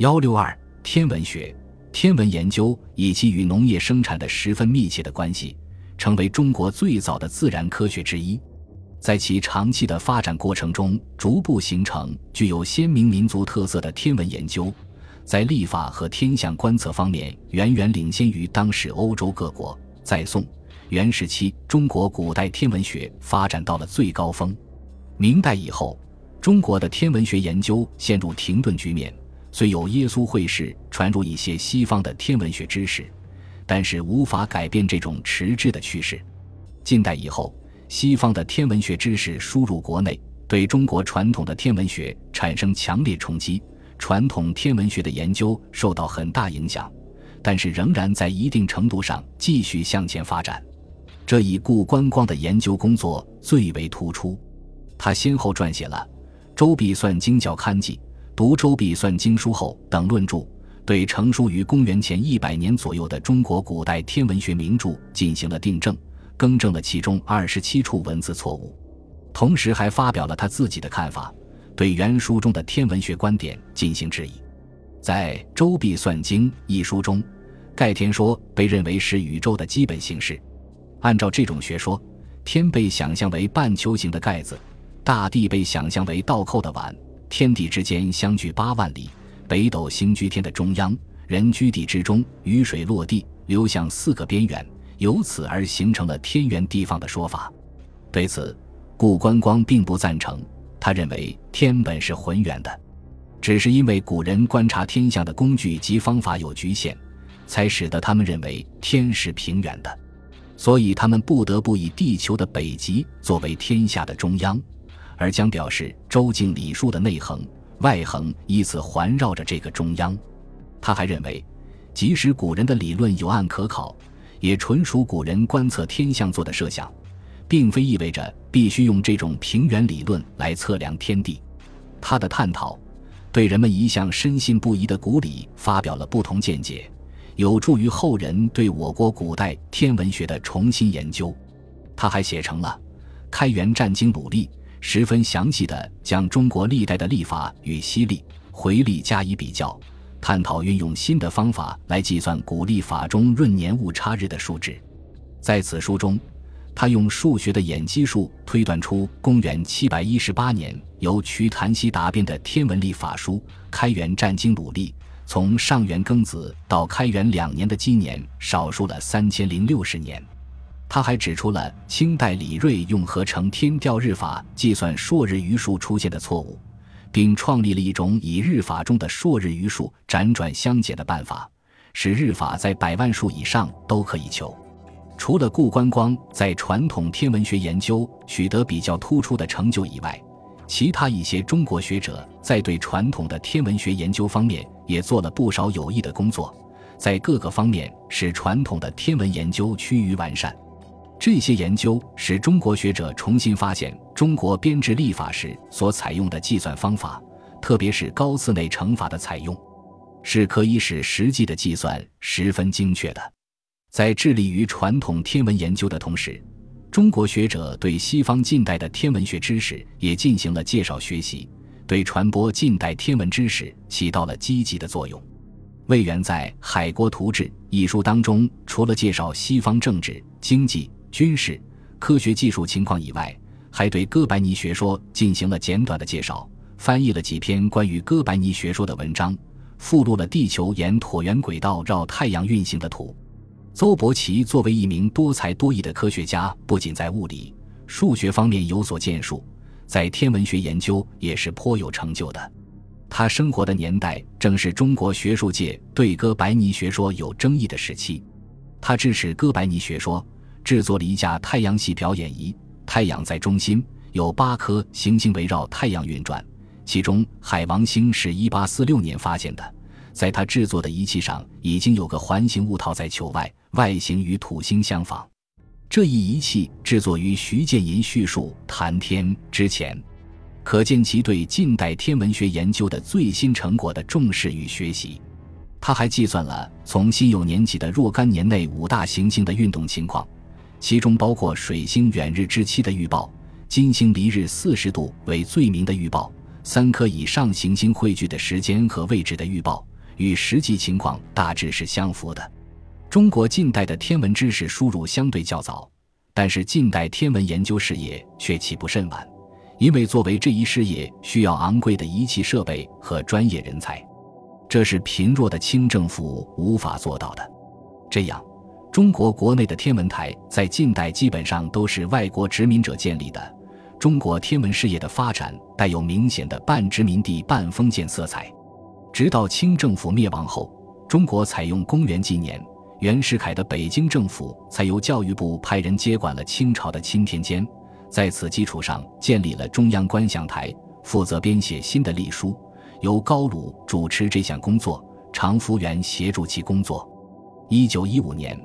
幺六二天文学，天文研究以及与农业生产的十分密切的关系，成为中国最早的自然科学之一。在其长期的发展过程中，逐步形成具有鲜明民族特色的天文研究，在历法和天象观测方面远远领先于当时欧洲各国。在宋元时期，中国古代天文学发展到了最高峰。明代以后，中国的天文学研究陷入停顿局面。虽有耶稣会士传入一些西方的天文学知识，但是无法改变这种迟滞的趋势。近代以后，西方的天文学知识输入国内，对中国传统的天文学产生强烈冲击，传统天文学的研究受到很大影响，但是仍然在一定程度上继续向前发展。这以顾观光的研究工作最为突出，他先后撰写了《周笔算经教刊记》。读《周必算经书后》等论著，对成书于公元前一百年左右的中国古代天文学名著进行了订正，更正了其中二十七处文字错误，同时还发表了他自己的看法，对原书中的天文学观点进行质疑。在《周必算经》一书中，盖天说被认为是宇宙的基本形式。按照这种学说，天被想象为半球形的盖子，大地被想象为倒扣的碗。天地之间相距八万里，北斗星居天的中央，人居地之中，雨水落地流向四个边缘，由此而形成了天圆地方的说法。对此，顾观光并不赞成。他认为天本是浑圆的，只是因为古人观察天象的工具及方法有局限，才使得他们认为天是平圆的，所以他们不得不以地球的北极作为天下的中央。而将表示周敬礼数的内横、外横依次环绕着这个中央。他还认为，即使古人的理论有案可考，也纯属古人观测天象做的设想，并非意味着必须用这种平原理论来测量天地。他的探讨，对人们一向深信不疑的古礼发表了不同见解，有助于后人对我国古代天文学的重新研究。他还写成了《开元战经鲁历》。十分详细的将中国历代的历法与西历、回历加以比较，探讨运用新的方法来计算古历法中闰年误差日的数值。在此书中，他用数学的演基数推断出公元七百一十八年由瞿昙悉答辩的天文历法书《开元战经鲁历》，从上元庚子到开元两年的纪年少数了三千零六十年。他还指出了清代李锐用合成天调日法计算朔日余数出现的错误，并创立了一种以日法中的朔日余数辗转相减的办法，使日法在百万数以上都可以求。除了顾观光在传统天文学研究取得比较突出的成就以外，其他一些中国学者在对传统的天文学研究方面也做了不少有益的工作，在各个方面使传统的天文研究趋于完善。这些研究使中国学者重新发现中国编制历法时所采用的计算方法，特别是高次内乘法的采用，是可以使实际的计算十分精确的。在致力于传统天文研究的同时，中国学者对西方近代的天文学知识也进行了介绍学习，对传播近代天文知识起到了积极的作用。魏源在《海国图志》一书当中，除了介绍西方政治、经济，军事、科学技术情况以外，还对哥白尼学说进行了简短的介绍，翻译了几篇关于哥白尼学说的文章，附录了地球沿椭圆轨道绕太阳运行的图。邹伯奇作为一名多才多艺的科学家，不仅在物理、数学方面有所建树，在天文学研究也是颇有成就的。他生活的年代正是中国学术界对哥白尼学说有争议的时期，他支持哥白尼学说。制作了一架太阳系表演仪，太阳在中心，有八颗行星围绕太阳运转。其中海王星是一八四六年发现的，在他制作的仪器上已经有个环形物套在球外，外形与土星相仿。这一仪器制作于徐建银叙述《谈天》之前，可见其对近代天文学研究的最新成果的重视与学习。他还计算了从辛酉年起的若干年内五大行星的运动情况。其中包括水星远日之期的预报，金星离日四十度为最明的预报，三颗以上行星汇聚的时间和位置的预报，与实际情况大致是相符的。中国近代的天文知识输入相对较早，但是近代天文研究事业却起步甚晚，因为作为这一事业需要昂贵的仪器设备和专业人才，这是贫弱的清政府无法做到的。这样，中国国内的天文台在近代基本上都是外国殖民者建立的。中国天文事业的发展带有明显的半殖民地半封建色彩，直到清政府灭亡后，中国采用公元纪年。袁世凯的北京政府才由教育部派人接管了清朝的钦天监，在此基础上建立了中央观象台，负责编写新的历书，由高鲁主持这项工作，常福元协助其工作。一九一五年，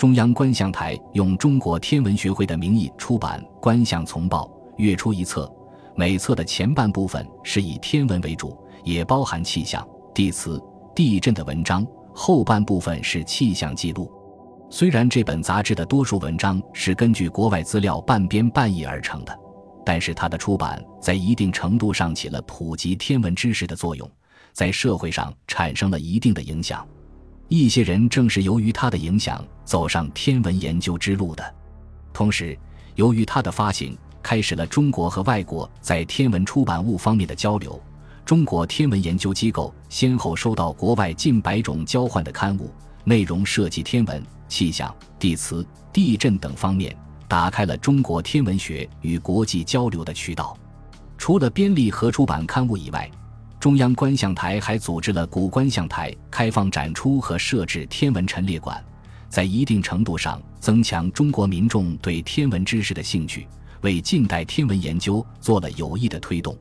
中央观象台用中国天文学会的名义出版《观象丛报》，月出一册，每册的前半部分是以天文为主，也包含气象、地磁、地震的文章。后半部分是气象记录，虽然这本杂志的多数文章是根据国外资料半编半译而成的，但是它的出版在一定程度上起了普及天文知识的作用，在社会上产生了一定的影响。一些人正是由于他的影响走上天文研究之路的，同时，由于他的发行，开始了中国和外国在天文出版物方面的交流。中国天文研究机构先后收到国外近百种交换的刊物，内容涉及天文、气象、地磁、地震等方面，打开了中国天文学与国际交流的渠道。除了编立和出版刊物以外，中央观象台还组织了古观象台开放展出和设置天文陈列馆，在一定程度上增强中国民众对天文知识的兴趣，为近代天文研究做了有益的推动。